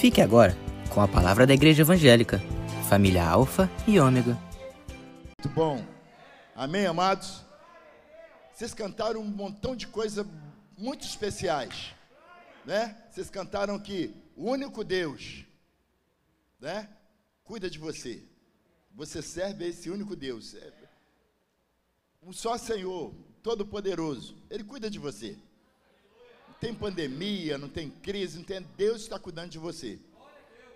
Fique agora com a palavra da Igreja Evangélica, família Alfa e Ômega. Muito bom. Amém, amados? Vocês cantaram um montão de coisas muito especiais, né? Vocês cantaram que o único Deus, né? Cuida de você. Você serve a esse único Deus. O só Senhor, Todo-Poderoso, Ele cuida de você. Tem pandemia, não tem crise, não tem. Deus está cuidando de você.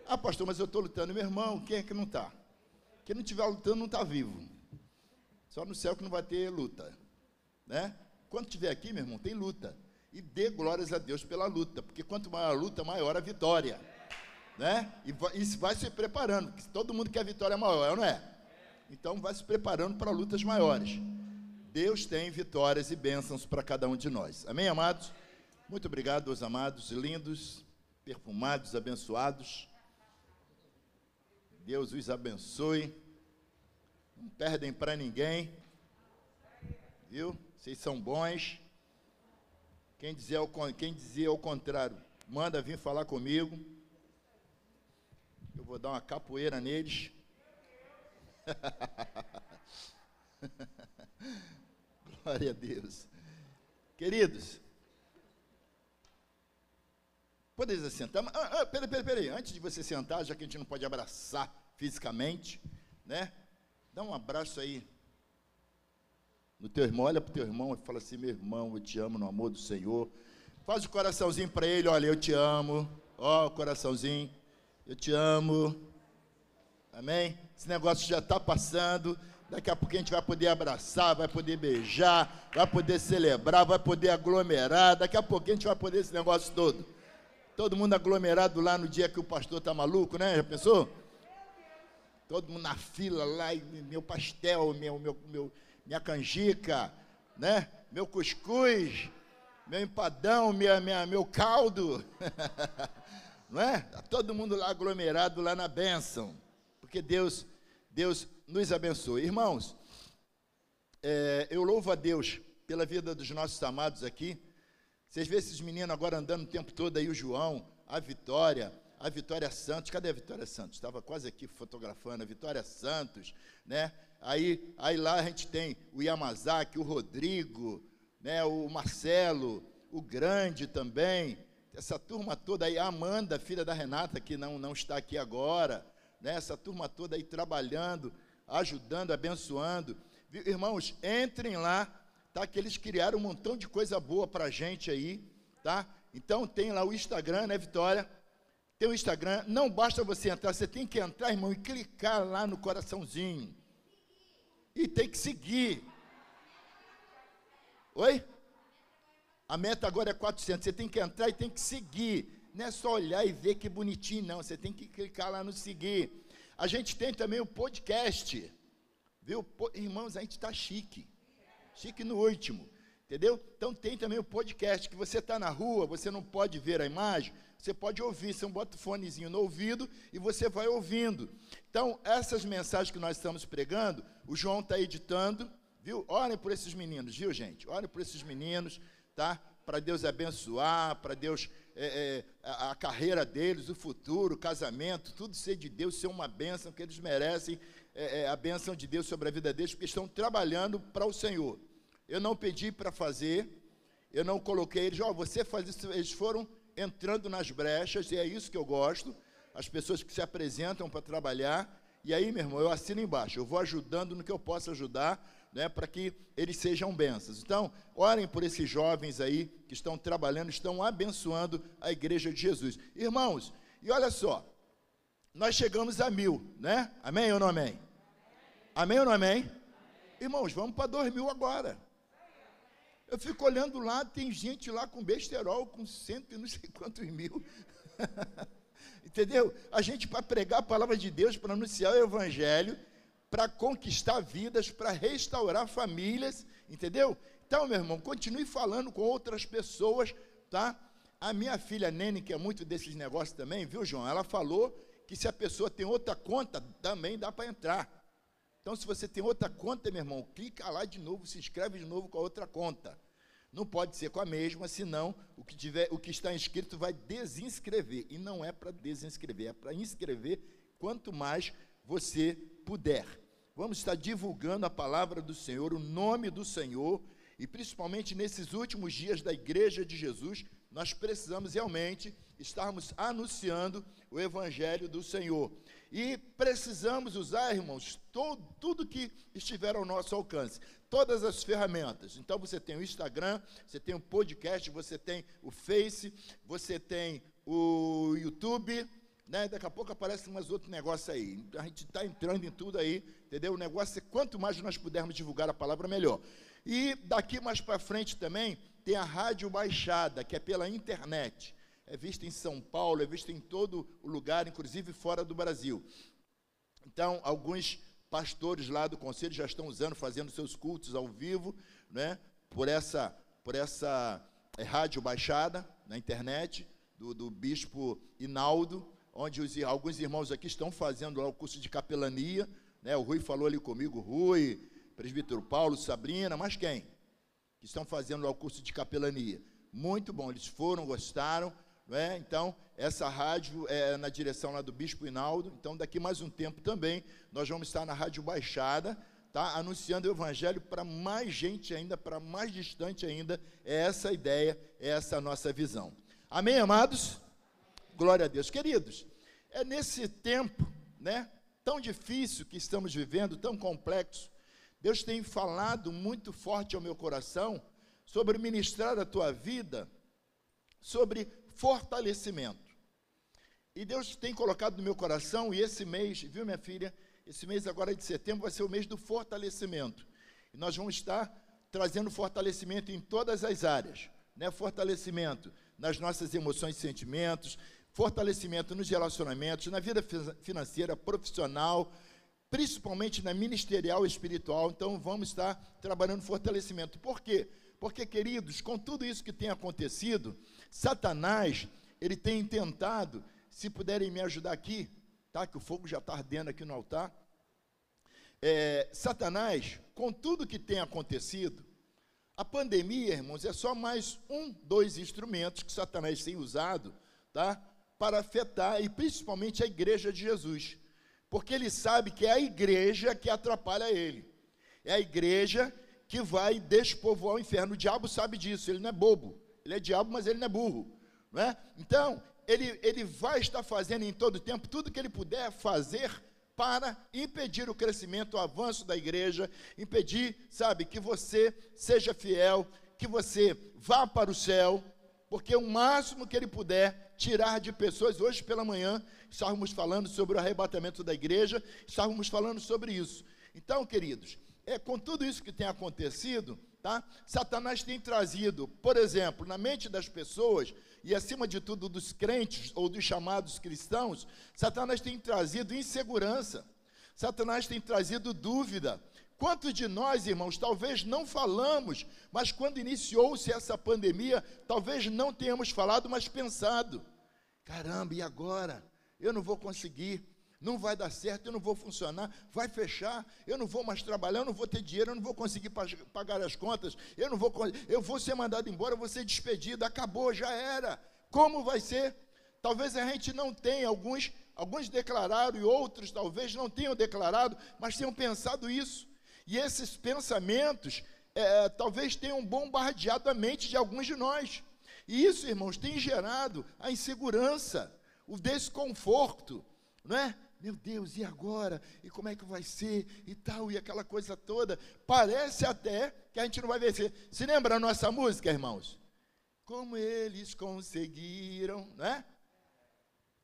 Ah, pastor, mas eu estou lutando. Meu irmão, quem é que não está? Quem não estiver lutando não está vivo. Só no céu que não vai ter luta. Né? Quando estiver aqui, meu irmão, tem luta. E dê glórias a Deus pela luta, porque quanto maior a luta, maior a vitória. Né? E vai, e vai se preparando, porque todo mundo quer vitória maior, não é? Então vai se preparando para lutas maiores. Deus tem vitórias e bênçãos para cada um de nós. Amém, amados? Muito obrigado, meus amados, lindos, perfumados, abençoados. Deus os abençoe. Não perdem para ninguém. Viu? Vocês são bons. Quem dizia, ao, quem ao contrário, manda vir falar comigo. Eu vou dar uma capoeira neles. Glória a Deus. Queridos, podeis sentar. Ah, ah, peraí, peraí, peraí. Antes de você sentar, já que a gente não pode abraçar fisicamente, né? Dá um abraço aí no teu irmão, olha para o teu irmão e fala assim: meu irmão, eu te amo no amor do Senhor. Faz o coraçãozinho para ele, olha, eu te amo. Ó, o coraçãozinho, eu te amo. Amém? Esse negócio já está passando. Daqui a pouco a gente vai poder abraçar, vai poder beijar, vai poder celebrar, vai poder aglomerar. Daqui a pouco a gente vai poder esse negócio todo. Todo mundo aglomerado lá no dia que o pastor está maluco, né? Já pensou? Todo mundo na fila lá, meu pastel, meu, meu, meu, minha canjica, né? Meu cuscuz, meu empadão, minha, minha, meu caldo. Não é? Tá todo mundo lá aglomerado lá na bênção. Porque Deus, Deus nos abençoe. Irmãos, é, eu louvo a Deus pela vida dos nossos amados aqui. Vocês vê esses meninos agora andando o tempo todo aí, o João, a Vitória, a Vitória Santos. Cadê a Vitória Santos? Estava quase aqui fotografando a Vitória Santos, né? Aí, aí lá a gente tem o Yamazaki, o Rodrigo, né? O Marcelo, o Grande também. Essa turma toda aí, a Amanda, filha da Renata, que não, não está aqui agora, né? Essa turma toda aí trabalhando ajudando, abençoando. Irmãos, entrem lá, tá? Que eles criaram um montão de coisa boa para a gente aí, tá? Então tem lá o Instagram, né, Vitória? Tem o Instagram. Não basta você entrar, você tem que entrar, irmão, e clicar lá no coraçãozinho. E tem que seguir. Oi? A meta agora é 400. Você tem que entrar e tem que seguir. Não é só olhar e ver que bonitinho, não. Você tem que clicar lá no seguir. A gente tem também o podcast. Viu? Irmãos, a gente está chique. Chique no último. Entendeu? Então tem também o podcast, que você está na rua, você não pode ver a imagem, você pode ouvir, você bota o fonezinho no ouvido e você vai ouvindo. Então, essas mensagens que nós estamos pregando, o João está editando, viu? Orem por esses meninos, viu, gente? Orem por esses meninos, tá? Para Deus abençoar, para Deus é, é, a, a, carreira deles, o futuro, o casamento, tudo ser de Deus, ser uma bênção, que eles merecem é, é a bênção de Deus sobre a vida deles, porque estão trabalhando para o Senhor. Eu não pedi para fazer, eu não coloquei eles, ó, oh, você faz isso, eles foram entrando nas brechas, e é isso que eu gosto, as pessoas que se apresentam para trabalhar, e aí, meu irmão, eu assino embaixo, eu vou ajudando no que eu posso ajudar, né, para que eles sejam bênçãos. Então, orem por esses jovens aí que estão trabalhando, estão abençoando a igreja de Jesus. Irmãos, e olha só, nós chegamos a mil, né? Amém ou não amém? Amém ou não amém? amém. Irmãos, vamos para dois mil agora. Eu fico olhando lá, tem gente lá com besterol, com cento e não sei quantos mil. Entendeu? A gente, para pregar a palavra de Deus, para anunciar o Evangelho, para conquistar vidas, para restaurar famílias, entendeu? Então, meu irmão, continue falando com outras pessoas, tá? A minha filha Nene, que é muito desses negócios também, viu, João? Ela falou que se a pessoa tem outra conta, também dá para entrar. Então, se você tem outra conta, meu irmão, clica lá de novo, se inscreve de novo com a outra conta. não pode ser com a mesma, senão o que, tiver, o que está inscrito vai desinscrever. E não é para desinscrever, é para inscrever quanto mais você puder. Vamos estar divulgando a palavra do Senhor, o nome do Senhor, e principalmente nesses últimos dias da Igreja de Jesus, nós precisamos realmente estarmos anunciando o Evangelho do Senhor. E precisamos usar, irmãos, todo, tudo que estiver ao nosso alcance, todas as ferramentas. Então você tem o Instagram, você tem o podcast, você tem o Face, você tem o YouTube, né? Daqui a pouco aparece mais outro negócio aí. A gente está entrando em tudo aí, entendeu? O negócio é quanto mais nós pudermos divulgar a palavra, melhor. E daqui mais para frente também tem a Rádio Baixada, que é pela internet é vista em São Paulo, é vista em todo o lugar, inclusive fora do Brasil. Então, alguns pastores lá do conselho já estão usando, fazendo seus cultos ao vivo, né, por essa, por essa é, rádio baixada na internet, do, do bispo Inaldo, onde os, alguns irmãos aqui estão fazendo lá o curso de capelania. Né, o Rui falou ali comigo, Rui, presbítero Paulo, Sabrina, mas quem? Que estão fazendo o curso de capelania. Muito bom, eles foram, gostaram, é? Então, essa rádio é na direção lá do Bispo Hinaldo. Então, daqui mais um tempo também, nós vamos estar na Rádio Baixada, tá? anunciando o Evangelho para mais gente ainda, para mais distante ainda. É essa a ideia, é essa a nossa visão. Amém, amados? Glória a Deus. Queridos, é nesse tempo, né? Tão difícil que estamos vivendo, tão complexo. Deus tem falado muito forte ao meu coração sobre ministrar a tua vida, sobre fortalecimento. E Deus tem colocado no meu coração, e esse mês, viu, minha filha? Esse mês agora de setembro vai ser o mês do fortalecimento. E nós vamos estar trazendo fortalecimento em todas as áreas, né? Fortalecimento nas nossas emoções e sentimentos, fortalecimento nos relacionamentos, na vida financeira, profissional, principalmente na ministerial espiritual. Então, vamos estar trabalhando fortalecimento. Por quê? Porque, queridos, com tudo isso que tem acontecido, Satanás, ele tem tentado, se puderem me ajudar aqui, tá? Que o fogo já está ardendo aqui no altar. É, Satanás, com tudo que tem acontecido, a pandemia, irmãos, é só mais um, dois instrumentos que Satanás tem usado, tá? Para afetar e principalmente a igreja de Jesus. Porque ele sabe que é a igreja que atrapalha ele. É a igreja que vai despovoar o inferno. O diabo sabe disso, ele não é bobo. Ele é diabo, mas ele não é burro. Não é? Então, ele, ele vai estar fazendo em todo tempo tudo que ele puder fazer para impedir o crescimento, o avanço da igreja, impedir, sabe, que você seja fiel, que você vá para o céu, porque o máximo que ele puder tirar de pessoas, hoje pela manhã, estávamos falando sobre o arrebatamento da igreja, estávamos falando sobre isso. Então, queridos, é com tudo isso que tem acontecido, Tá? Satanás tem trazido, por exemplo, na mente das pessoas, e acima de tudo dos crentes ou dos chamados cristãos, Satanás tem trazido insegurança, Satanás tem trazido dúvida. Quantos de nós, irmãos, talvez não falamos, mas quando iniciou-se essa pandemia, talvez não tenhamos falado, mas pensado: caramba, e agora? Eu não vou conseguir não vai dar certo, eu não vou funcionar, vai fechar, eu não vou mais trabalhar, eu não vou ter dinheiro, eu não vou conseguir pagar as contas, eu não vou, eu vou ser mandado embora, eu vou ser despedido, acabou, já era. Como vai ser? Talvez a gente não tenha, alguns, alguns declararam e outros talvez não tenham declarado, mas tenham pensado isso. E esses pensamentos é, talvez tenham bombardeado a mente de alguns de nós. E isso, irmãos, tem gerado a insegurança, o desconforto, não é? meu Deus, e agora? E como é que vai ser? E tal, e aquela coisa toda. Parece até que a gente não vai vencer. Se lembra a nossa música, irmãos? Como eles conseguiram, né?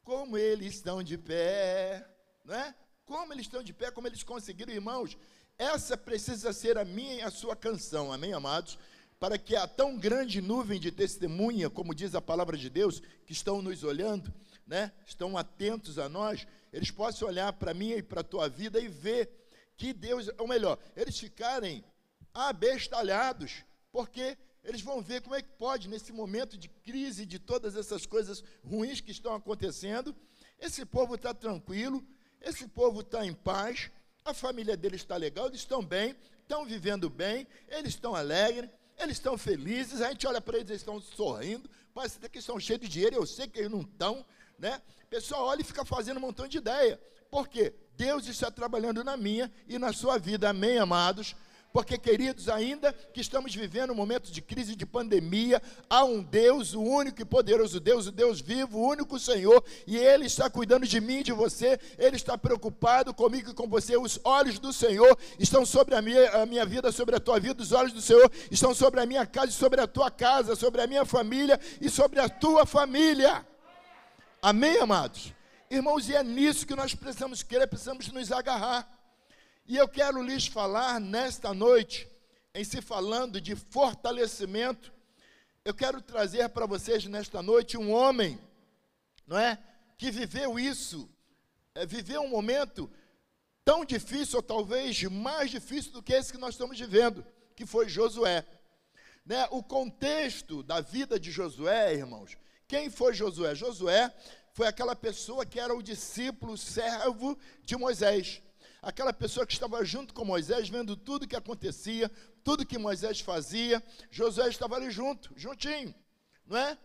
Como eles estão de pé, né? Como eles estão de pé, como eles conseguiram, irmãos. Essa precisa ser a minha e a sua canção, amém, amados? Para que a tão grande nuvem de testemunha, como diz a palavra de Deus, que estão nos olhando, né? Estão atentos a nós, eles possam olhar para mim e para a tua vida e ver que Deus, ou melhor, eles ficarem abestalhados, porque eles vão ver como é que pode, nesse momento de crise, de todas essas coisas ruins que estão acontecendo, esse povo está tranquilo, esse povo está em paz, a família deles está legal, eles estão bem, estão vivendo bem, eles estão alegres, Eles estão felizes, a gente olha para eles, eles estão sorrindo, parece que estão cheios de dinheiro, eu sei que eles não estão, né? O pessoal olha e fica fazendo um montão de ideia. Por quê? Deus está trabalhando na minha e na sua vida, amém, amados? Porque, queridos, ainda que estamos vivendo um momento de crise, de pandemia, há um Deus, o único e poderoso Deus, o Deus vivo, o único Senhor, e Ele está cuidando de mim e de você, Ele está preocupado comigo e com você. Os olhos do Senhor estão sobre a minha, a minha vida, sobre a tua vida, os olhos do Senhor estão sobre a minha casa sobre a tua casa, sobre a minha família e sobre a tua família. Amém, amados? Irmãos, e é nisso que nós precisamos crer, precisamos nos agarrar. E eu quero lhes falar nesta noite, em se falando de fortalecimento, eu quero trazer para vocês nesta noite um homem, não é? Que viveu isso, é, viveu um momento tão difícil, ou talvez mais difícil do que esse que nós estamos vivendo, que foi Josué. Né? O contexto da vida de Josué, irmãos, quem foi Josué? Josué foi aquela pessoa que era o discípulo, servo de Moisés aquela pessoa que estava junto com Moisés, vendo tudo que acontecia, tudo que Moisés fazia, Josué estava ali junto, juntinho, não é?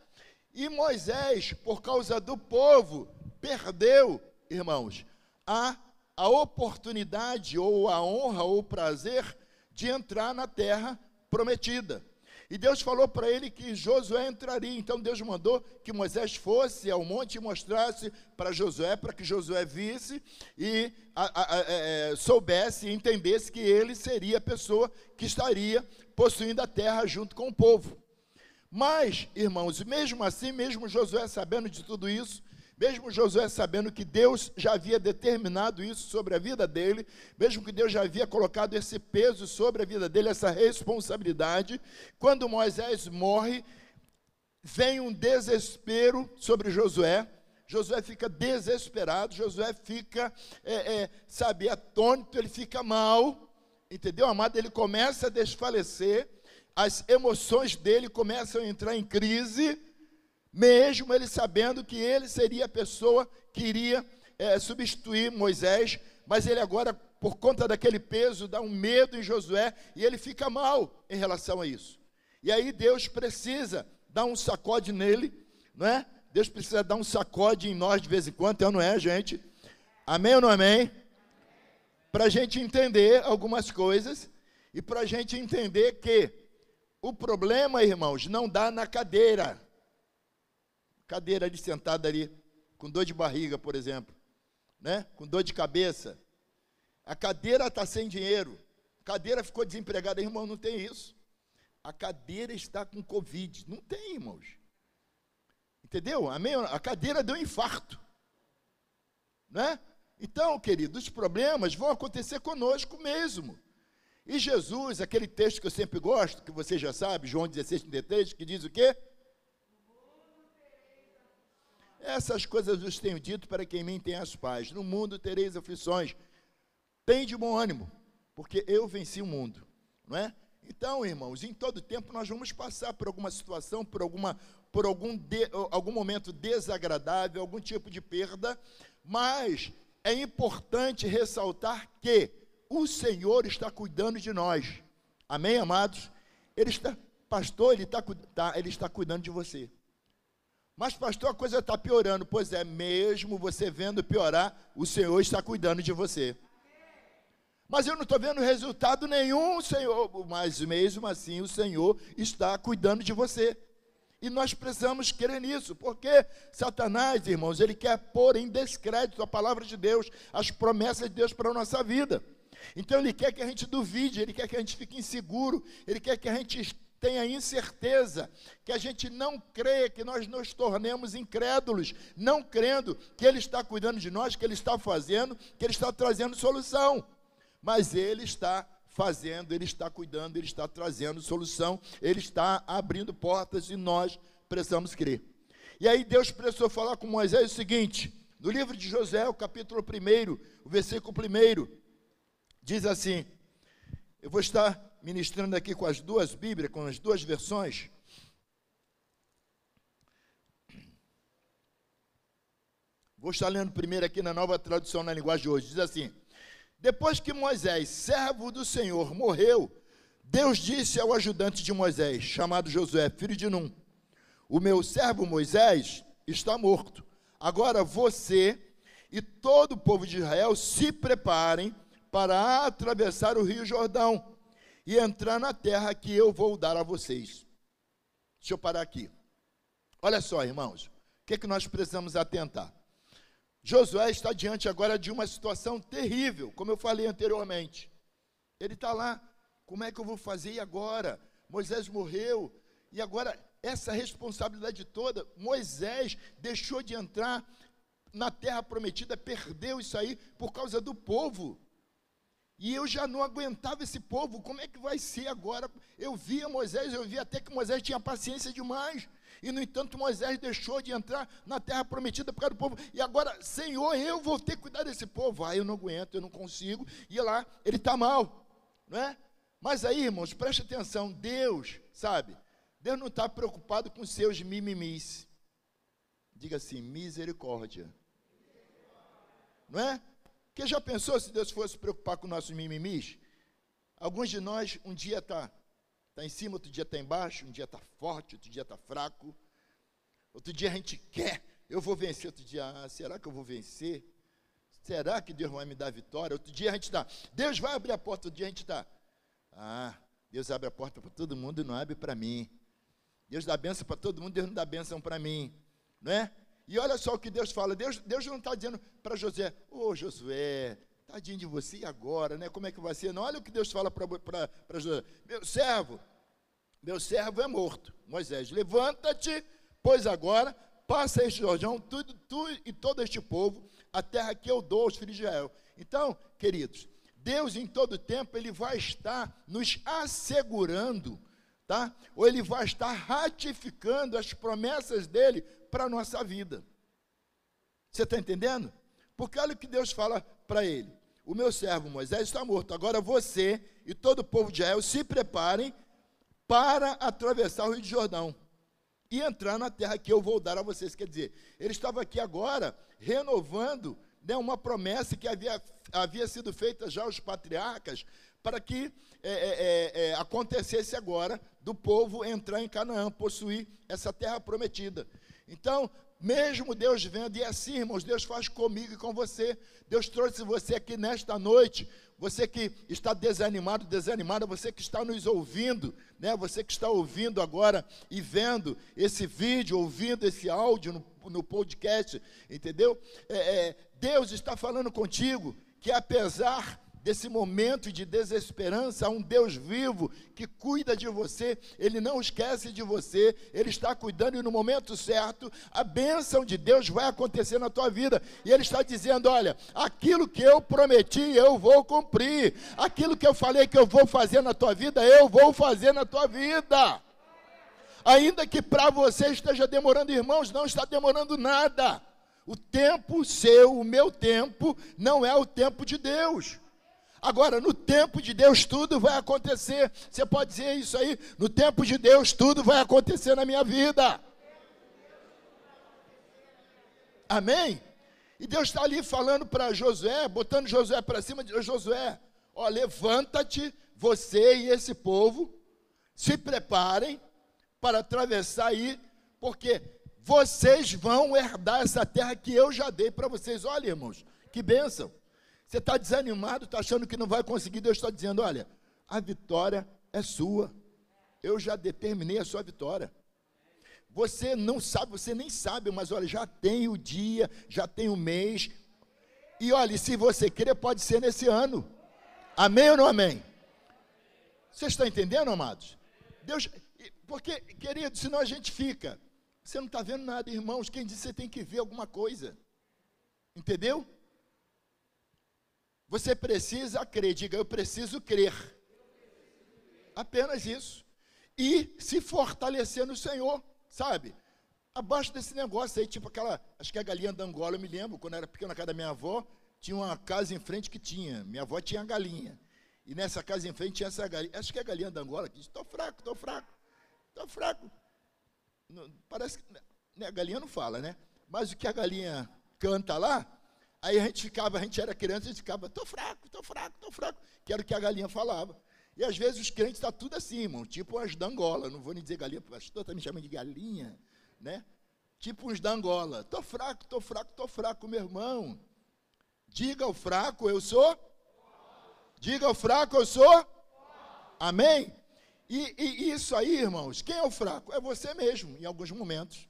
E Moisés, por causa do povo, perdeu, irmãos, a, a oportunidade, ou a honra, ou o prazer de entrar na terra prometida. E Deus falou para ele que Josué entraria. Então Deus mandou que Moisés fosse ao monte e mostrasse para Josué, para que Josué visse e a, a, a, é, é, soubesse e entendesse que ele seria a pessoa que estaria possuindo a terra junto com o povo. Mas, irmãos, mesmo assim, mesmo Josué sabendo de tudo isso, mesmo Josué sabendo que Deus já havia determinado isso sobre a vida dele, mesmo que Deus já havia colocado esse peso sobre a vida dele, essa responsabilidade, quando Moisés morre, vem um desespero sobre Josué. Josué fica desesperado, Josué fica, é, é, sabe, atônito, ele fica mal, entendeu, amado? Ele começa a desfalecer, as emoções dele começam a entrar em crise, mesmo ele sabendo que ele seria a pessoa que iria é, substituir Moisés, mas ele agora, por conta daquele peso, dá um medo em Josué e ele fica mal em relação a isso. E aí Deus precisa dar um sacode nele, não é? Deus precisa dar um sacode em nós de vez em quando, então não é, gente? Amém ou não amém? Para a gente entender algumas coisas e para a gente entender que o problema, irmãos, não dá na cadeira cadeira ali sentada ali, com dor de barriga, por exemplo, né? com dor de cabeça. A cadeira está sem dinheiro. A cadeira ficou desempregada. Irmão, não tem isso. A cadeira está com Covid. Não tem, irmãos. Entendeu? Amém? A cadeira deu um infarto. Né? Então, querido, os problemas vão acontecer conosco mesmo. E Jesus, aquele texto que eu sempre gosto, que você já sabe, João 16, 33, que diz o quê? Essas coisas vos tenho dito para que em mim tenhas paz. No mundo tereis aflições. Tem de bom ânimo, porque eu venci o mundo, não é? Então, irmãos, em todo tempo nós vamos passar por alguma situação, por, alguma, por algum, de, algum momento desagradável, algum tipo de perda, mas é importante ressaltar que o Senhor está cuidando de nós. Amém, amados? Ele está, pastor, ele está, tá, ele está cuidando de você. Mas, pastor, a coisa está piorando. Pois é, mesmo você vendo piorar, o Senhor está cuidando de você. Mas eu não estou vendo resultado nenhum, Senhor. Mas mesmo assim, o Senhor está cuidando de você. E nós precisamos crer nisso, porque Satanás, irmãos, ele quer pôr em descrédito a palavra de Deus, as promessas de Deus para a nossa vida. Então ele quer que a gente duvide, ele quer que a gente fique inseguro, ele quer que a gente tenha incerteza, que a gente não crê, que nós nos tornemos incrédulos, não crendo que Ele está cuidando de nós, que Ele está fazendo, que Ele está trazendo solução. Mas Ele está fazendo, Ele está cuidando, Ele está trazendo solução, Ele está abrindo portas e nós precisamos crer. E aí Deus precisou falar com Moisés o seguinte, no livro de José, o capítulo 1, o versículo 1, diz assim: Eu vou estar ministrando aqui com as duas Bíblias, com as duas versões. Vou estar lendo primeiro aqui na nova tradução na linguagem de hoje. Diz assim: Depois que Moisés, servo do Senhor, morreu, Deus disse ao ajudante de Moisés, chamado Josué, filho de Num: O meu servo Moisés está morto. Agora você e todo o povo de Israel se preparem para atravessar o rio Jordão e entrar na terra que eu vou dar a vocês. Deixa eu parar aqui. Olha só, irmãos, o que, é que nós precisamos atentar? Josué está diante agora de uma situação terrível, como eu falei anteriormente. Ele está lá, como é que eu vou fazer agora? Moisés morreu, e agora essa responsabilidade toda, Moisés deixou de entrar na terra prometida, perdeu isso aí por causa do povo. E eu já não aguentava esse povo, como é que vai ser agora? Eu via Moisés, eu via até que Moisés tinha paciência demais. E, no entanto, Moisés deixou de entrar na terra prometida por causa do povo. E agora, Senhor, eu vou ter que cuidar desse povo. Ah, eu não aguento, eu não consigo. E lá, ele está mal, não é? Mas aí, irmãos, preste atenção. Deus, sabe? Deus não está preocupado com seus mimimis. Diga assim, misericórdia. Não é? Porque já pensou se Deus fosse se preocupar com nossos mimimis? Alguns de nós, um dia está tá em cima, outro dia está embaixo, um dia está forte, outro dia está fraco. Outro dia a gente quer, eu vou vencer. Outro dia, ah, será que eu vou vencer? Será que Deus vai me dar vitória? Outro dia a gente está, Deus vai abrir a porta. Outro dia a gente está, ah, Deus abre a porta para todo mundo e não abre para mim. Deus dá bênção para todo mundo, Deus não dá bênção para mim. Não é? E olha só o que Deus fala. Deus, Deus não está dizendo para José, ô oh, Josué, tadinho de você agora, né? Como é que vai ser? Não, olha o que Deus fala para José. Meu servo, meu servo é morto. Moisés, levanta-te, pois agora passa este Jordão, tu, tu e todo este povo, a terra que eu dou aos filhos de Israel. Então, queridos, Deus em todo tempo, Ele vai estar nos assegurando, tá? Ou Ele vai estar ratificando as promessas dEle para a nossa vida. Você está entendendo? Porque olha o que Deus fala para ele: O meu servo Moisés está morto, agora você e todo o povo de Israel se preparem para atravessar o Rio de Jordão e entrar na terra que eu vou dar a vocês. Quer dizer, ele estava aqui agora renovando né, uma promessa que havia, havia sido feita já aos patriarcas para que é, é, é, é acontecesse agora do povo entrar em Canaã, possuir essa terra prometida. Então, mesmo Deus vendo, e é assim, irmãos, Deus faz comigo e com você. Deus trouxe você aqui nesta noite, você que está desanimado, desanimada, você que está nos ouvindo, né? Você que está ouvindo agora e vendo esse vídeo, ouvindo esse áudio no, no podcast, entendeu? É, é, Deus está falando contigo que apesar desse momento de desesperança, há um Deus vivo que cuida de você, Ele não esquece de você, Ele está cuidando e no momento certo, a bênção de Deus vai acontecer na tua vida. E Ele está dizendo: olha, aquilo que eu prometi, eu vou cumprir, aquilo que eu falei que eu vou fazer na tua vida, eu vou fazer na tua vida. Ainda que para você esteja demorando, irmãos, não está demorando nada. O tempo seu, o meu tempo, não é o tempo de Deus. Agora, no tempo de Deus, tudo vai acontecer. Você pode dizer isso aí? No tempo de Deus, tudo vai acontecer na minha vida. Amém? E Deus está ali falando para Josué, botando Josué para cima de Josué: Ó, levanta-te, você e esse povo, se preparem para atravessar aí, porque vocês vão herdar essa terra que eu já dei para vocês. Olha, irmãos, que bênção. Você está desanimado, está achando que não vai conseguir. Deus está dizendo: olha, a vitória é sua. Eu já determinei a sua vitória. Você não sabe, você nem sabe, mas olha, já tem o dia, já tem o mês. E olha, se você querer, pode ser nesse ano. Amém ou não amém? Você está entendendo, amados? Deus, porque, querido, senão a gente fica. Você não está vendo nada, irmãos. Quem disse você tem que ver alguma coisa? Entendeu? Você precisa crer, diga eu preciso crer. Apenas isso. E se fortalecer no Senhor, sabe? Abaixo desse negócio aí, tipo aquela, acho que a galinha da Angola, eu me lembro, quando era pequeno na casa da minha avó, tinha uma casa em frente que tinha, minha avó tinha galinha. E nessa casa em frente tinha essa galinha, acho que é a galinha da Angola, que diz, estou fraco, estou fraco, estou fraco. parece que, né, a galinha não fala, né? Mas o que a galinha canta lá, Aí a gente ficava, a gente era criança, a gente ficava, tô fraco, tô fraco, tô fraco, que era o que a galinha falava. E às vezes os crentes estão tá tudo assim, irmão, tipo as da Angola. Não vou nem dizer galinha, pastor está me chamando de galinha, né? Tipo uns da Angola. Estou fraco, estou fraco, estou fraco, meu irmão. Diga ao fraco, eu sou. Diga ao fraco, eu sou. Amém? E, e, isso aí, irmãos, quem é o fraco? É você mesmo, em alguns momentos.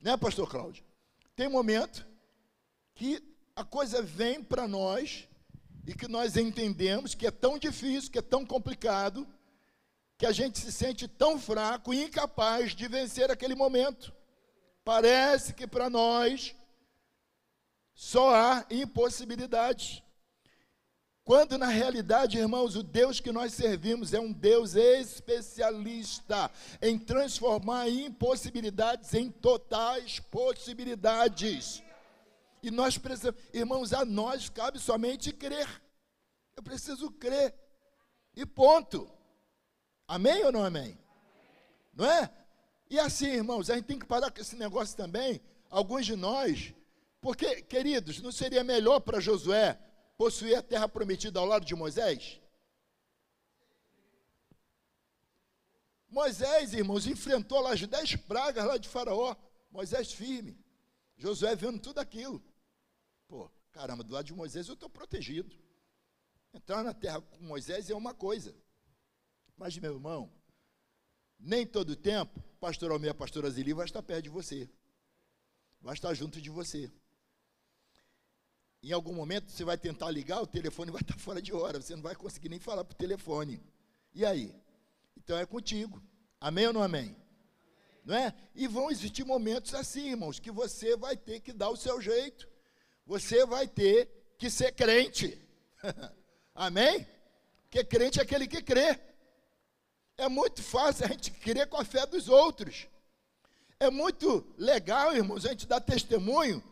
Né, pastor Cláudio? Tem momento que a coisa vem para nós e que nós entendemos que é tão difícil, que é tão complicado, que a gente se sente tão fraco e incapaz de vencer aquele momento. Parece que para nós só há impossibilidades. Quando na realidade, irmãos, o Deus que nós servimos é um Deus especialista em transformar impossibilidades em totais possibilidades. E nós precisamos, irmãos, a nós cabe somente crer. Eu preciso crer. E ponto. Amém ou não amém? Não é? E assim, irmãos, a gente tem que parar com esse negócio também. Alguns de nós, porque, queridos, não seria melhor para Josué possuir a terra prometida ao lado de Moisés? Moisés, irmãos, enfrentou lá as dez pragas lá de Faraó. Moisés firme. Josué vendo tudo aquilo. Pô, caramba, do lado de Moisés eu estou protegido. Entrar na terra com Moisés é uma coisa. Mas, meu irmão, nem todo tempo, pastor Almeida, a pastora Zili vai estar perto de você. Vai estar junto de você em algum momento você vai tentar ligar, o telefone vai estar fora de hora, você não vai conseguir nem falar para o telefone. E aí? Então é contigo. Amém ou não amém? Não é? E vão existir momentos assim, irmãos, que você vai ter que dar o seu jeito. Você vai ter que ser crente. amém? Porque crente é aquele que crê. É muito fácil a gente crer com a fé dos outros. É muito legal, irmãos, a gente dar testemunho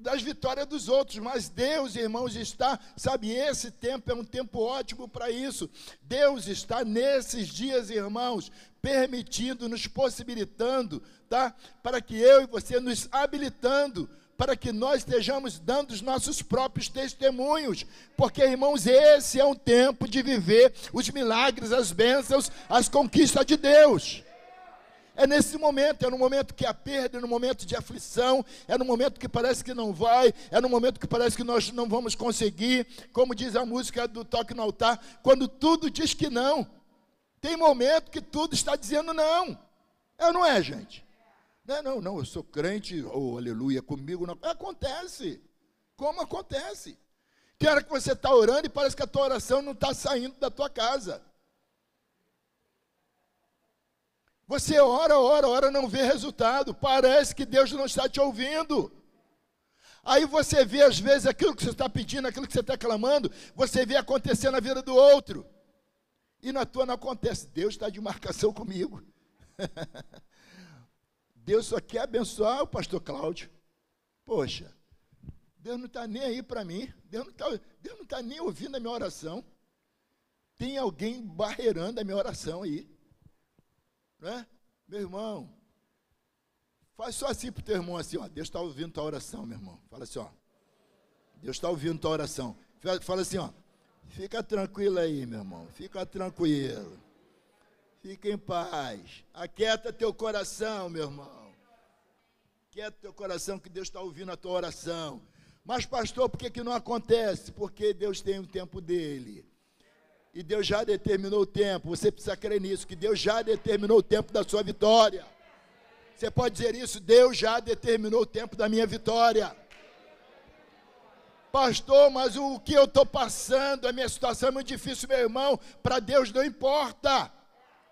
das vitórias dos outros, mas Deus, irmãos, está, sabe, esse tempo é um tempo ótimo para isso. Deus está nesses dias, irmãos, permitindo, nos possibilitando, tá? Para que eu e você nos habilitando para que nós estejamos dando os nossos próprios testemunhos, porque, irmãos, esse é um tempo de viver os milagres, as bênçãos, as conquistas de Deus. É nesse momento, é no momento que há perda, é no momento de aflição, é no momento que parece que não vai, é no momento que parece que nós não vamos conseguir, como diz a música do Toque no Altar, quando tudo diz que não. Tem momento que tudo está dizendo não. É ou não é, gente? Não, não, não, eu sou crente, oh, aleluia, comigo não. Acontece. Como acontece? Tem hora que você está orando e parece que a tua oração não está saindo da tua casa. Você ora, ora, ora, não vê resultado. Parece que Deus não está te ouvindo. Aí você vê, às vezes, aquilo que você está pedindo, aquilo que você está clamando, você vê acontecer na vida do outro. E na tua não acontece. Deus está de marcação comigo. Deus só quer abençoar o pastor Cláudio. Poxa, Deus não está nem aí para mim. Deus não está está nem ouvindo a minha oração. Tem alguém barreirando a minha oração aí. Né? Meu irmão, faz só assim para o teu irmão, assim, ó, Deus está ouvindo tua oração, meu irmão. Fala assim, ó, Deus está ouvindo tua oração. Fala assim, ó, fica tranquilo aí, meu irmão, fica tranquilo. Fica em paz. Aquieta teu coração, meu irmão. Aquieta teu coração que Deus está ouvindo a tua oração. Mas, pastor, por que, que não acontece? Porque Deus tem o tempo dele. E Deus já determinou o tempo. Você precisa crer nisso, que Deus já determinou o tempo da sua vitória. Você pode dizer isso? Deus já determinou o tempo da minha vitória. Pastor, mas o que eu estou passando, a minha situação é muito difícil, meu irmão. Para Deus não importa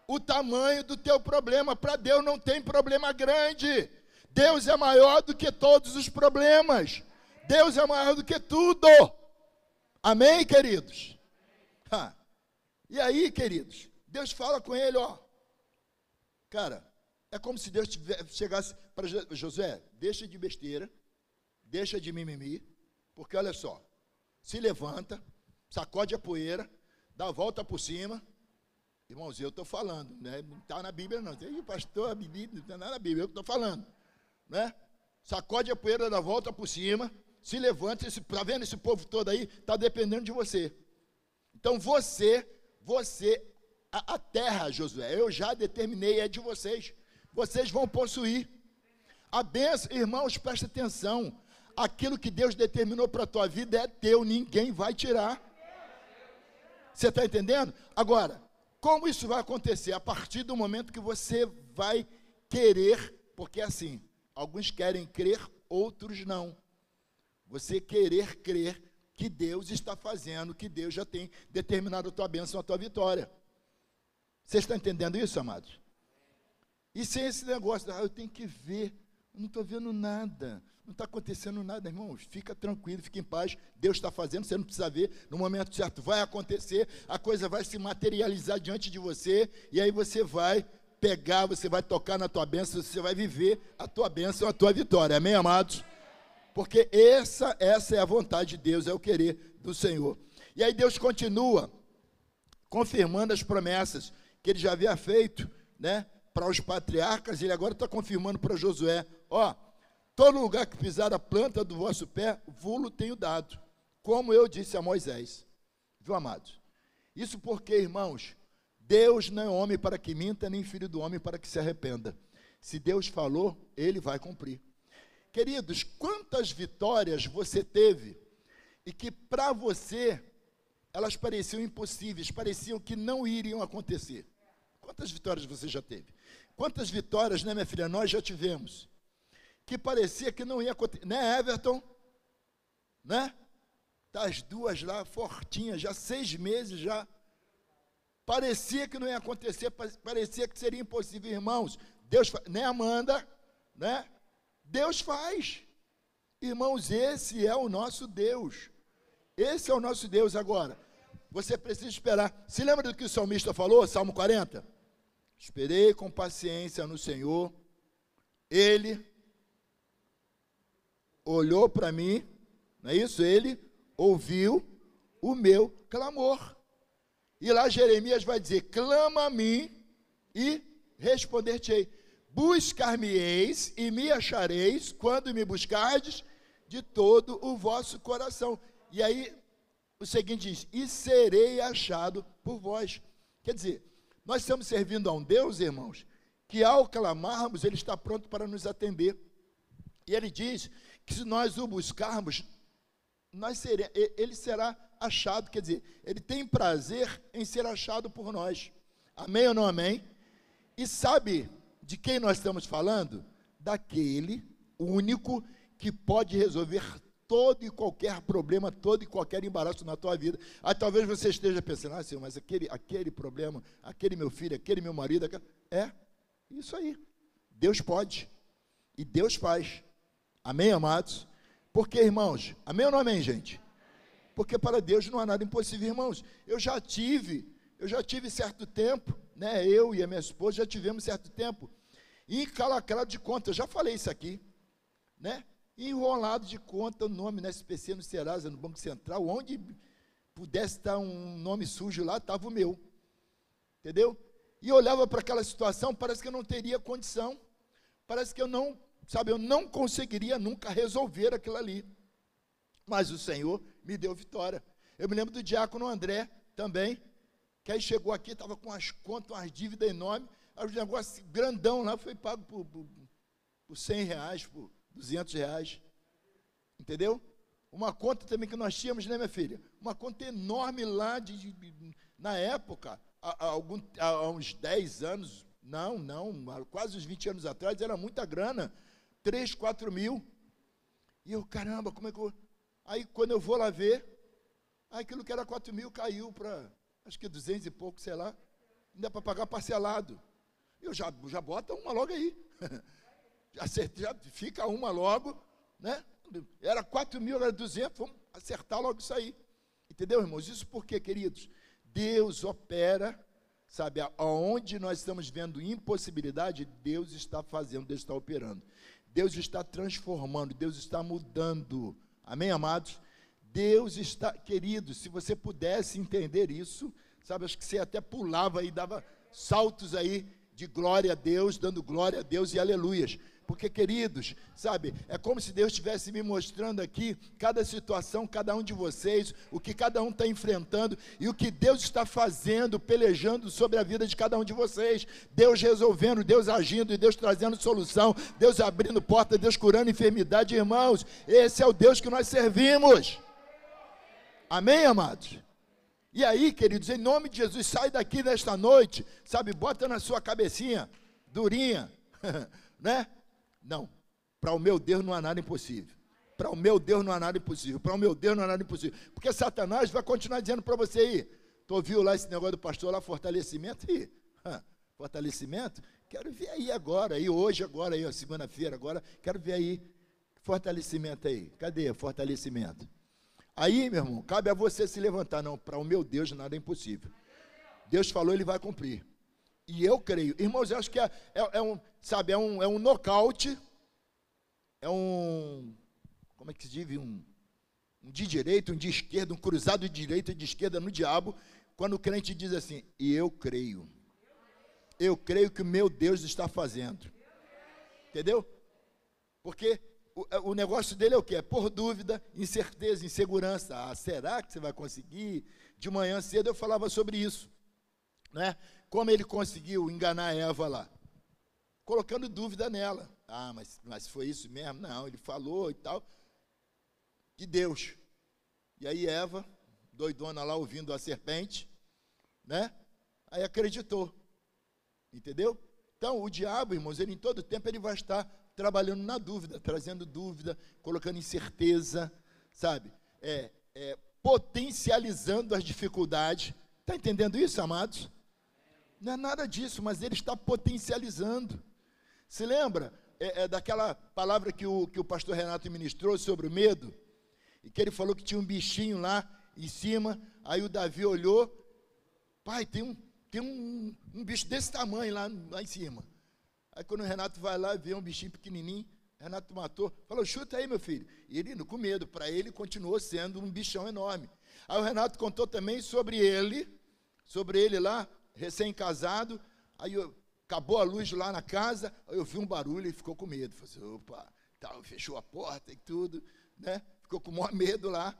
o tamanho do teu problema. Para Deus não tem problema grande. Deus é maior do que todos os problemas. Deus é maior do que tudo. Amém, queridos? Ha. E aí, queridos, Deus fala com ele, ó. Cara, é como se Deus chegasse para Josué, deixa de besteira, deixa de mimimi, porque olha só, se levanta, sacode a poeira, dá a volta por cima. Irmãos, eu estou falando, né? não está na Bíblia não. Tem pastor, a Bíblia, não está na Bíblia, eu estou falando. Né? Sacode a poeira, dá a volta por cima, se levanta, está vendo esse povo todo aí? Está dependendo de você. Então você, você, a, a terra, Josué, eu já determinei, é de vocês. Vocês vão possuir. A benção, irmãos, presta atenção. Aquilo que Deus determinou para a tua vida é teu, ninguém vai tirar. Você está entendendo? Agora, como isso vai acontecer? A partir do momento que você vai querer, porque é assim, alguns querem crer, outros não. Você querer crer que Deus está fazendo, que Deus já tem determinado a tua bênção, a tua vitória. Você está entendendo isso, amados? E sem esse negócio, ah, eu tenho que ver, eu não estou vendo nada, não está acontecendo nada, irmãos. Fica tranquilo, fica em paz. Deus está fazendo, você não precisa ver. No momento certo vai acontecer, a coisa vai se materializar diante de você, e aí você vai pegar, você vai tocar na tua bênção, você vai viver a tua bênção, a tua vitória. Amém, amados? Porque essa, essa é a vontade de Deus, é o querer do Senhor. E aí Deus continua confirmando as promessas que ele já havia feito, né? Para os patriarcas, ele agora está confirmando para Josué: ó, todo lugar que pisar a planta do vosso pé, vulo tenho dado, como eu disse a Moisés. Viu, amados? Isso porque, irmãos, Deus não é homem para que minta, nem filho do homem para que se arrependa. Se Deus falou, ele vai cumprir. Queridos, quantas vitórias você teve e que para você elas pareciam impossíveis, pareciam que não iriam acontecer? Quantas vitórias você já teve? Quantas vitórias, né, minha filha, nós já tivemos? Que parecia que não ia acontecer, né, Everton? Né? Tá as duas lá, fortinhas, já seis meses já. Parecia que não ia acontecer, parecia que seria impossível, irmãos. Deus, né, Amanda? Né? Deus faz. Irmãos, esse é o nosso Deus. Esse é o nosso Deus agora. Você precisa esperar. Se lembra do que o salmista falou, Salmo 40? Esperei com paciência no Senhor. Ele olhou para mim, não é isso? Ele ouviu o meu clamor. E lá Jeremias vai dizer: clama a mim e responder-te-ei. Buscar-me-eis e me achareis quando me buscardes de todo o vosso coração. E aí o seguinte diz: e serei achado por vós. Quer dizer, nós estamos servindo a um Deus, irmãos, que ao clamarmos, Ele está pronto para nos atender. E Ele diz que se nós o buscarmos, nós seremos, Ele será achado, quer dizer, Ele tem prazer em ser achado por nós. Amém ou não amém? E sabe de quem nós estamos falando? Daquele único que pode resolver todo e qualquer problema, todo e qualquer embaraço na tua vida. Aí talvez você esteja pensando, ah, Senhor, mas aquele, aquele problema, aquele meu filho, aquele meu marido, aquele... é isso aí. Deus pode. E Deus faz. Amém, amados? Porque, irmãos, amém ou não amém, gente? Porque para Deus não há nada impossível, irmãos. Eu já tive, eu já tive certo tempo né, eu e a minha esposa já tivemos certo tempo encalacrado de conta, eu já falei isso aqui, né? Enrolado de conta o nome na SPC, no Serasa, no Banco Central, onde pudesse estar um nome sujo lá, estava o meu. Entendeu? E olhava para aquela situação, parece que eu não teria condição. Parece que eu não, sabe, eu não conseguiria nunca resolver aquilo ali. Mas o Senhor me deu vitória. Eu me lembro do diácono André também, que aí chegou aqui, estava com as contas, umas dívidas enormes, aí o negócio grandão lá foi pago por, por, por 100 reais, por 200 reais. Entendeu? Uma conta também que nós tínhamos, né, minha filha? Uma conta enorme lá, de, de na época, há, há, algum, há uns 10 anos, não, não, quase uns 20 anos atrás, era muita grana, 3, 4 mil. E eu, caramba, como é que eu. Aí quando eu vou lá ver, aquilo que era 4 mil caiu para acho que 200 e pouco, sei lá, ainda para pagar parcelado. Eu já, já bota uma logo aí. já, já fica uma logo, né? Era 4 mil, era 200, vamos acertar logo isso aí. Entendeu, irmãos? Isso porque, queridos, Deus opera, sabe, aonde nós estamos vendo impossibilidade, Deus está fazendo, Deus está operando. Deus está transformando, Deus está mudando. Amém, amados? Deus está, querido, se você pudesse entender isso, sabe, acho que você até pulava e dava saltos aí de glória a Deus, dando glória a Deus e aleluias. Porque, queridos, sabe, é como se Deus estivesse me mostrando aqui cada situação, cada um de vocês, o que cada um está enfrentando e o que Deus está fazendo, pelejando sobre a vida de cada um de vocês. Deus resolvendo, Deus agindo e Deus trazendo solução, Deus abrindo porta, Deus curando enfermidade, irmãos. Esse é o Deus que nós servimos. Amém, amados? E aí, queridos, em nome de Jesus, sai daqui nesta noite, sabe, bota na sua cabecinha, durinha, né? Não. Para o meu Deus não há nada impossível. Para o meu Deus não há nada impossível. Para o meu Deus não há nada impossível. Porque Satanás vai continuar dizendo para você aí. Tu ouviu lá esse negócio do pastor lá, fortalecimento? Ih, fortalecimento? Quero ver aí agora, aí hoje, agora, aí, segunda-feira, agora, quero ver aí. Fortalecimento aí. Cadê fortalecimento? Aí, meu irmão, cabe a você se levantar. Não, para o meu Deus nada é impossível. Deus falou, ele vai cumprir. E eu creio. Irmãos, eu acho que é, é, é um, sabe, é um, é um nocaute, é um, como é que se diz? Um, um de direita, um de esquerda, um cruzado de direita e de esquerda no diabo, quando o crente diz assim, e eu creio. Eu creio que o meu Deus está fazendo. Entendeu? Porque o, é, o negócio dele é o quê? É por dúvida, incerteza, insegurança. Ah, será que você vai conseguir? De manhã cedo eu falava sobre isso. Né? Como ele conseguiu enganar Eva lá? Colocando dúvida nela. Ah, mas, mas foi isso mesmo? Não, ele falou e tal. Que Deus. E aí Eva, doidona lá ouvindo a serpente, né? Aí acreditou. Entendeu? Então, o diabo, irmãos, ele em todo tempo ele vai estar trabalhando na dúvida, trazendo dúvida, colocando incerteza, sabe? É, é, potencializando as dificuldades. Está entendendo isso, amados? Não é nada disso, mas ele está potencializando. Se lembra é, é, daquela palavra que o, que o pastor Renato ministrou sobre o medo? E que ele falou que tinha um bichinho lá em cima. Aí o Davi olhou, pai, tem um, tem um, um bicho desse tamanho lá, lá em cima. Aí quando o Renato vai lá e vê um bichinho pequenininho, Renato matou, falou, chuta aí, meu filho. E ele com medo, para ele continuou sendo um bichão enorme. Aí o Renato contou também sobre ele, sobre ele lá, recém-casado, aí eu, acabou a luz lá na casa, aí eu vi um barulho e ficou com medo. Falei assim, opa, tal, fechou a porta e tudo, né? Ficou com o maior medo lá.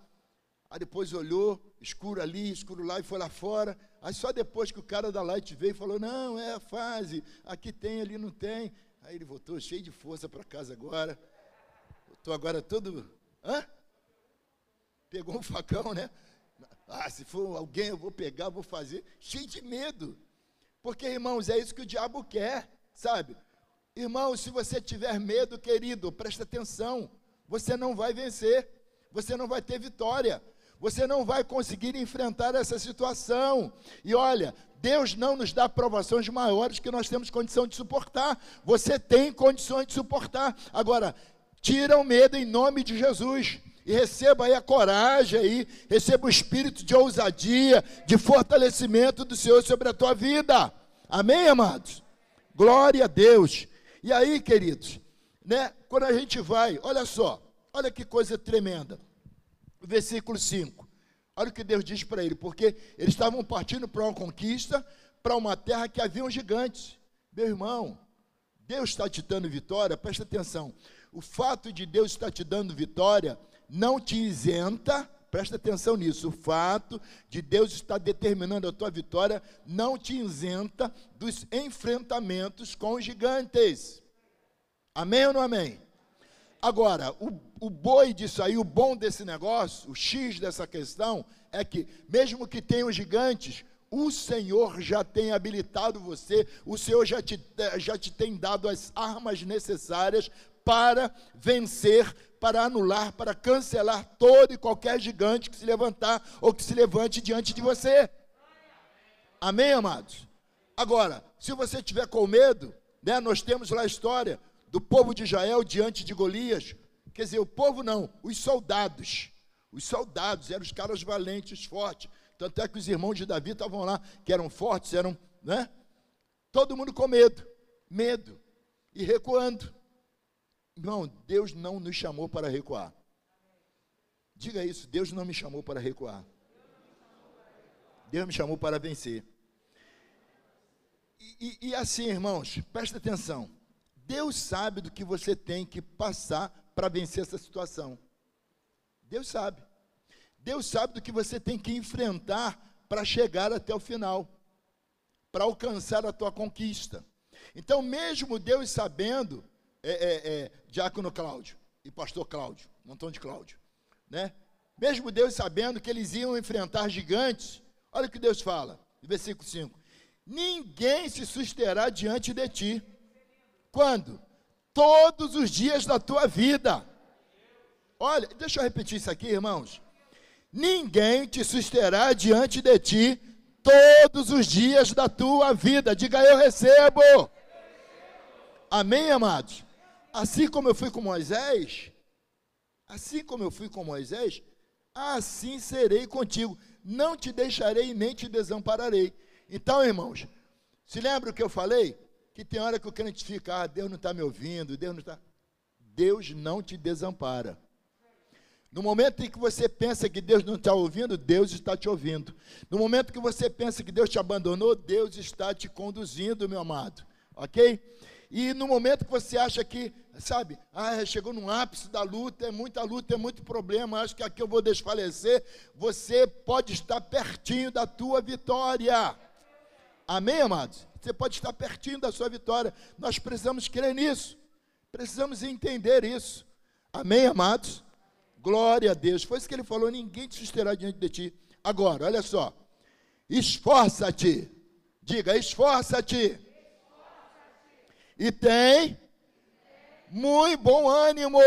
Aí depois olhou, escuro ali, escuro lá, e foi lá fora. Aí só depois que o cara da Light veio e falou, não, é a fase, aqui tem, ali não tem. Aí ele voltou cheio de força para casa agora. Estou agora todo. Hã? Pegou um facão, né? Ah, se for alguém, eu vou pegar, vou fazer. Cheio de medo. Porque, irmãos, é isso que o diabo quer, sabe? Irmãos, se você tiver medo, querido, presta atenção. Você não vai vencer. Você não vai ter vitória. Você não vai conseguir enfrentar essa situação. E olha, Deus não nos dá provações maiores que nós temos condição de suportar. Você tem condições de suportar. Agora, tira o medo em nome de Jesus e receba aí a coragem aí, receba o espírito de ousadia, de fortalecimento do Senhor sobre a tua vida. Amém, amados? Glória a Deus. E aí, queridos, né, quando a gente vai, olha só, olha que coisa tremenda. Versículo 5. Olha o que Deus diz para ele, porque eles estavam partindo para uma conquista, para uma terra que havia gigantes. Meu irmão, Deus está te dando vitória, presta atenção. O fato de Deus estar te dando vitória não te isenta, presta atenção nisso, o fato de Deus estar determinando a tua vitória não te isenta dos enfrentamentos com os gigantes. Amém ou não amém? Agora, o, o boi disso aí, o bom desse negócio, o X dessa questão, é que, mesmo que tenham gigantes, o Senhor já tem habilitado você, o Senhor já te, já te tem dado as armas necessárias para vencer para anular, para cancelar todo e qualquer gigante que se levantar ou que se levante diante de você. Amém, amados? Agora, se você tiver com medo, né, nós temos lá a história do povo de Israel diante de Golias. Quer dizer, o povo não, os soldados. Os soldados eram os caras valentes, fortes. Tanto é que os irmãos de Davi estavam lá, que eram fortes, eram, né? Todo mundo com medo, medo, e recuando. Irmão, Deus não nos chamou para recuar. Diga isso, Deus não me chamou para recuar. Deus me chamou para vencer. e, e assim, irmãos, presta atenção. Deus sabe do que você tem que passar para vencer essa situação. Deus sabe. Deus sabe do que você tem que enfrentar para chegar até o final, para alcançar a tua conquista. Então, mesmo Deus sabendo, é, é, é, Diácono Cláudio e Pastor Cláudio, montão de Cláudio, né? Mesmo Deus sabendo que eles iam enfrentar gigantes, olha o que Deus fala, versículo 5: Ninguém se susterá diante de ti. Quando? Todos os dias da tua vida. Olha, deixa eu repetir isso aqui, irmãos. Ninguém te susterá diante de ti todos os dias da tua vida. Diga eu recebo. Amém, amados? Assim como eu fui com Moisés, assim como eu fui com Moisés, assim serei contigo. Não te deixarei nem te desampararei. Então, irmãos, se lembra o que eu falei? Que tem hora que o crente fica, ah, Deus não está me ouvindo, Deus não está. Deus não te desampara. No momento em que você pensa que Deus não está ouvindo, Deus está te ouvindo. No momento que você pensa que Deus te abandonou, Deus está te conduzindo, meu amado. Ok? E no momento que você acha que, sabe, ah, chegou no ápice da luta, é muita luta, é muito problema, acho que aqui eu vou desfalecer, você pode estar pertinho da tua vitória. Amém, amados? Você pode estar pertinho da sua vitória. Nós precisamos crer nisso. Precisamos entender isso. Amém, amados? Glória a Deus. Foi isso que ele falou: ninguém te susterá diante de ti. Agora, olha só. Esforça-te. Diga, esforça-te. e tem muito bom ânimo.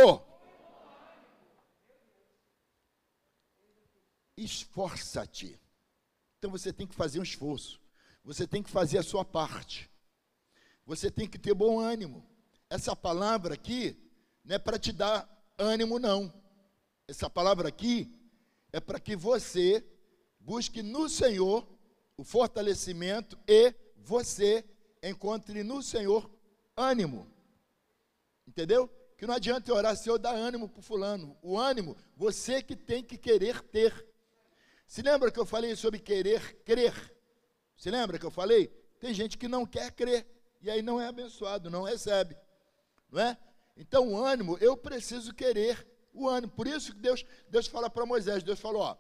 Esforça-te. Então você tem que fazer um esforço. Você tem que fazer a sua parte. Você tem que ter bom ânimo. Essa palavra aqui não é para te dar ânimo, não. Essa palavra aqui é para que você busque no Senhor o fortalecimento e você encontre no Senhor ânimo. Entendeu? Que não adianta orar, Senhor, dá ânimo para fulano. O ânimo, você que tem que querer ter. Se lembra que eu falei sobre querer crer? Se lembra que eu falei? Tem gente que não quer crer e aí não é abençoado, não recebe. Não é? Então, o ânimo, eu preciso querer o ânimo. Por isso que Deus, Deus fala para Moisés, Deus falou, ó,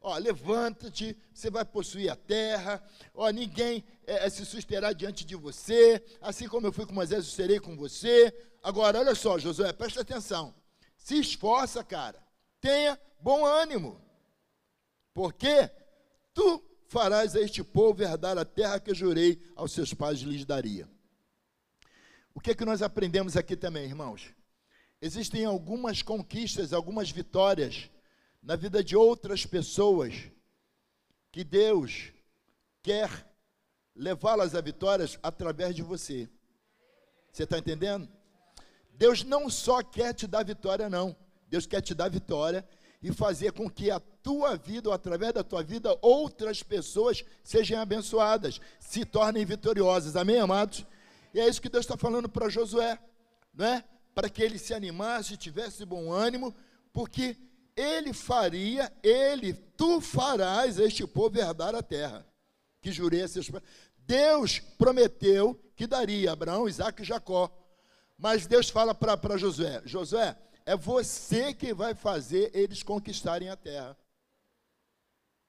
ó levanta-te, você vai possuir a terra, ó, ninguém é, é, se susterá diante de você, assim como eu fui com Moisés, eu serei com você. Agora, olha só, Josué, presta atenção, se esforça, cara, tenha bom ânimo, porque tu farás a este povo herdar a terra que eu jurei aos seus pais lhes daria. O que é que nós aprendemos aqui também, irmãos? Existem algumas conquistas, algumas vitórias na vida de outras pessoas que Deus quer levá-las a vitórias através de você. Você está entendendo? Deus não só quer te dar vitória, não. Deus quer te dar vitória e fazer com que a tua vida, ou através da tua vida, outras pessoas sejam abençoadas, se tornem vitoriosas. Amém, amados? E é isso que Deus está falando para Josué, não é? para que ele se animasse, tivesse bom ânimo, porque ele faria, ele, tu farás este povo herdar a terra, que jurei a seus Deus prometeu que daria Abraão, Isaac e Jacó. Mas Deus fala para Josué: Josué, é você que vai fazer eles conquistarem a terra.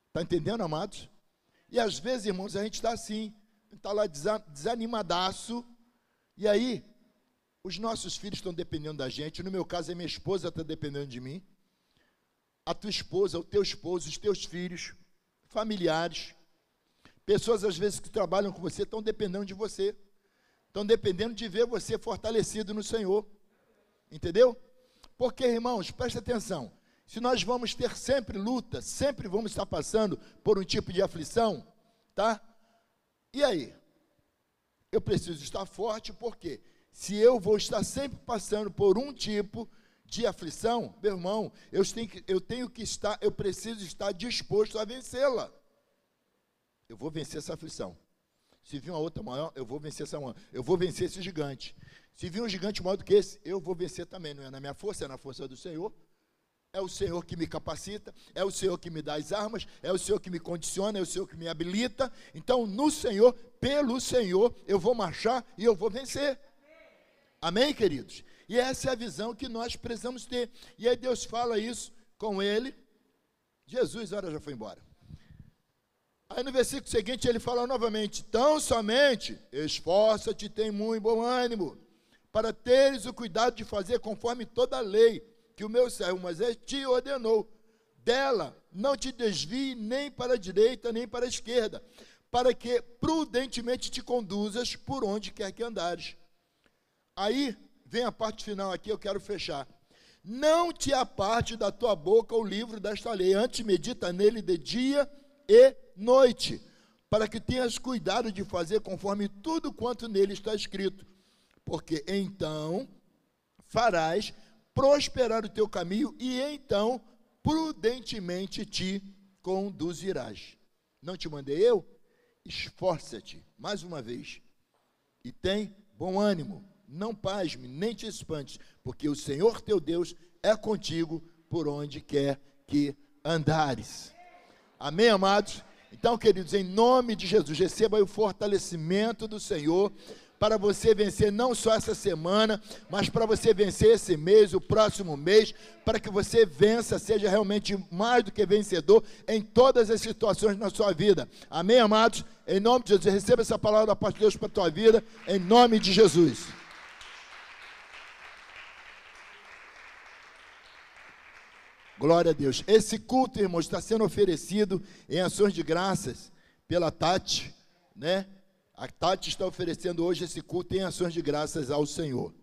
Está entendendo, amados? E às vezes, irmãos, a gente está assim, está lá desanimadaço, e aí os nossos filhos estão dependendo da gente. No meu caso, a minha esposa está dependendo de mim. A tua esposa, o teu esposo, os teus filhos, familiares. Pessoas, às vezes, que trabalham com você estão dependendo de você. Estão dependendo de ver você fortalecido no Senhor. Entendeu? Porque, irmãos, presta atenção. Se nós vamos ter sempre luta, sempre vamos estar passando por um tipo de aflição, tá? E aí? Eu preciso estar forte, por quê? se eu vou estar sempre passando por um tipo de aflição, meu irmão, eu tenho que, eu tenho que estar, eu preciso estar disposto a vencê-la. Eu vou vencer essa aflição. Se vir uma outra maior, eu vou vencer essa. Eu vou vencer esse gigante. Se vir um gigante maior do que esse, eu vou vencer também. Não é na minha força, é na força do Senhor. é o Senhor que me capacita, é o Senhor que me dá as armas, é o Senhor que me condiciona, é o Senhor que me habilita. Então, no Senhor, pelo Senhor, eu vou marchar e eu vou vencer. Amém, queridos? E essa é a visão que nós precisamos ter. E aí Deus fala isso com ele. Jesus, ora, já foi embora. Aí no versículo seguinte ele fala novamente: Tão somente esforça-te, tem muito bom ânimo, para teres o cuidado de fazer conforme toda a lei que o meu servo Moisés te ordenou. Dela não te desvie nem para a direita nem para a esquerda, para que prudentemente te conduzas por onde quer que andares. Aí vem a parte final aqui, eu quero fechar. Não te aparte da tua boca o livro desta lei, antes medita nele de dia e noite, para que tenhas cuidado de fazer conforme tudo quanto nele está escrito, porque então farás prosperar o teu caminho e então prudentemente te conduzirás. Não te mandei eu? Esforça-te, mais uma vez, e tem bom ânimo, não pasme, nem te espantes, porque o Senhor teu Deus é contigo por onde quer que andares. Amém, amados? Então, queridos, em nome de Jesus, receba o fortalecimento do Senhor para você vencer não só essa semana, mas para você vencer esse mês, o próximo mês, para que você vença, seja realmente mais do que vencedor em todas as situações na sua vida. Amém, amados? Em nome de Jesus, receba essa palavra da parte de Deus para a tua vida, em nome de Jesus. Glória a Deus. Esse culto, irmãos, está sendo oferecido em ações de graças pela Tati, né? A Tati está oferecendo hoje esse culto em ações de graças ao Senhor.